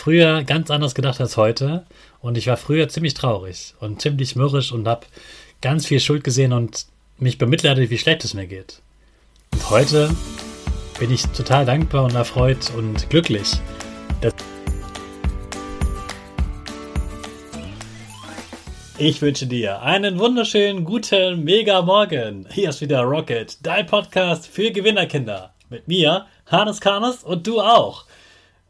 früher ganz anders gedacht als heute und ich war früher ziemlich traurig und ziemlich mürrisch und habe ganz viel Schuld gesehen und mich bemitleidet, wie schlecht es mir geht. Und heute bin ich total dankbar und erfreut und glücklich. Ich wünsche dir einen wunderschönen guten Mega Morgen. Hier ist wieder Rocket, dein Podcast für Gewinnerkinder. Mit mir, Hannes Karnes und du auch.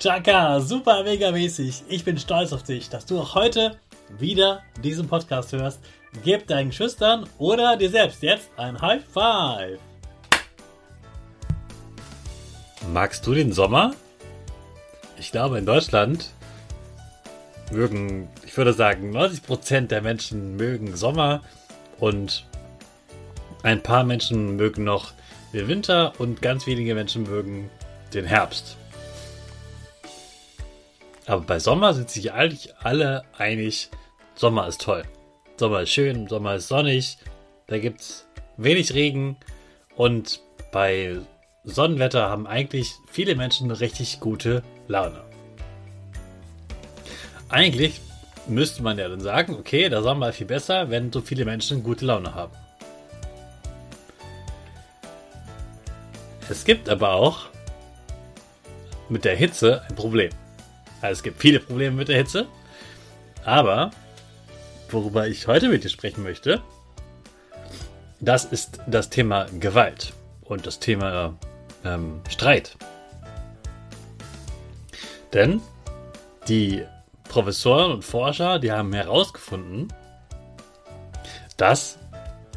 Chaka, super mega mäßig. Ich bin stolz auf dich, dass du auch heute wieder diesen Podcast hörst. Gib deinen Schüchtern oder dir selbst jetzt ein High Five. Magst du den Sommer? Ich glaube, in Deutschland mögen, ich würde sagen, 90% der Menschen mögen Sommer und ein paar Menschen mögen noch den Winter und ganz wenige Menschen mögen den Herbst. Aber bei Sommer sind sich eigentlich alle einig, Sommer ist toll. Sommer ist schön, Sommer ist sonnig, da gibt es wenig Regen und bei Sonnenwetter haben eigentlich viele Menschen richtig gute Laune. Eigentlich müsste man ja dann sagen, okay, der Sommer ist viel besser, wenn so viele Menschen gute Laune haben. Es gibt aber auch mit der Hitze ein Problem. Also es gibt viele Probleme mit der Hitze. Aber worüber ich heute mit dir sprechen möchte, das ist das Thema Gewalt und das Thema ähm, Streit. Denn die Professoren und Forscher, die haben herausgefunden, dass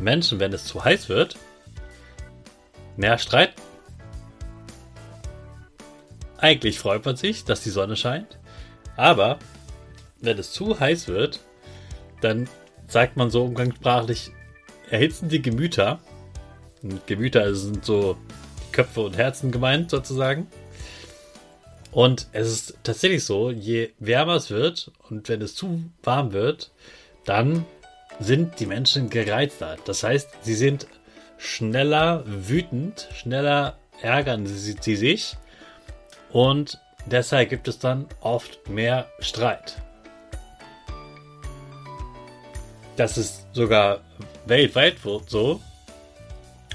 Menschen, wenn es zu heiß wird, mehr streiten eigentlich freut man sich, dass die Sonne scheint, aber wenn es zu heiß wird, dann sagt man so umgangssprachlich, erhitzen die Gemüter. Und Gemüter sind so Köpfe und Herzen gemeint sozusagen. Und es ist tatsächlich so, je wärmer es wird und wenn es zu warm wird, dann sind die Menschen gereizter. Das heißt, sie sind schneller wütend, schneller ärgern sie, sie sich und deshalb gibt es dann oft mehr Streit. Das ist sogar weltweit so.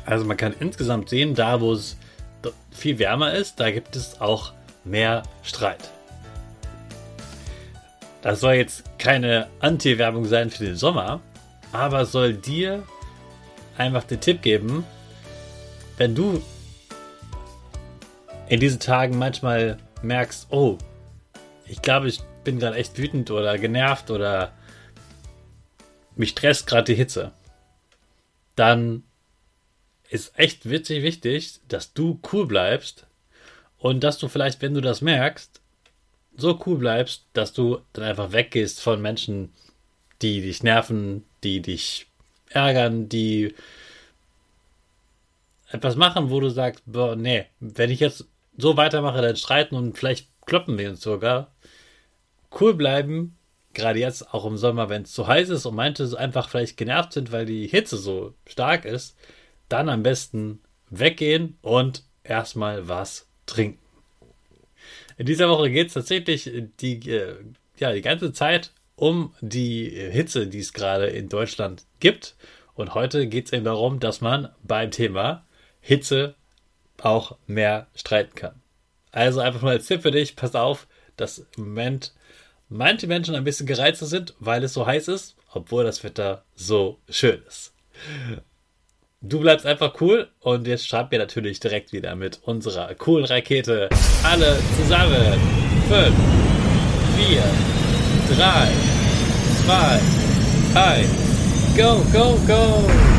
Also man kann insgesamt sehen, da wo es viel wärmer ist, da gibt es auch mehr Streit. Das soll jetzt keine Anti-Werbung sein für den Sommer, aber soll dir einfach den Tipp geben, wenn du in diesen Tagen manchmal merkst, oh, ich glaube, ich bin gerade echt wütend oder genervt oder mich stresst gerade die Hitze, dann ist echt witzig wichtig, dass du cool bleibst und dass du vielleicht, wenn du das merkst, so cool bleibst, dass du dann einfach weggehst von Menschen, die dich nerven, die dich ärgern, die etwas machen, wo du sagst, boah, nee, wenn ich jetzt so weitermache, dann streiten und vielleicht kloppen wir uns sogar. Cool bleiben, gerade jetzt auch im Sommer, wenn es zu heiß ist und manche einfach vielleicht genervt sind, weil die Hitze so stark ist, dann am besten weggehen und erstmal was trinken. In dieser Woche geht es tatsächlich die, äh, ja, die ganze Zeit um die Hitze, die es gerade in Deutschland gibt. Und heute geht es eben darum, dass man beim Thema Hitze auch mehr streiten kann. Also einfach nur als Tipp für dich, pass auf, dass im Moment manche Menschen ein bisschen gereizter sind, weil es so heiß ist, obwohl das Wetter so schön ist. Du bleibst einfach cool und jetzt starten wir natürlich direkt wieder mit unserer coolen Rakete. Alle zusammen. 5, 4, 3, 2, 1. Go, go, go!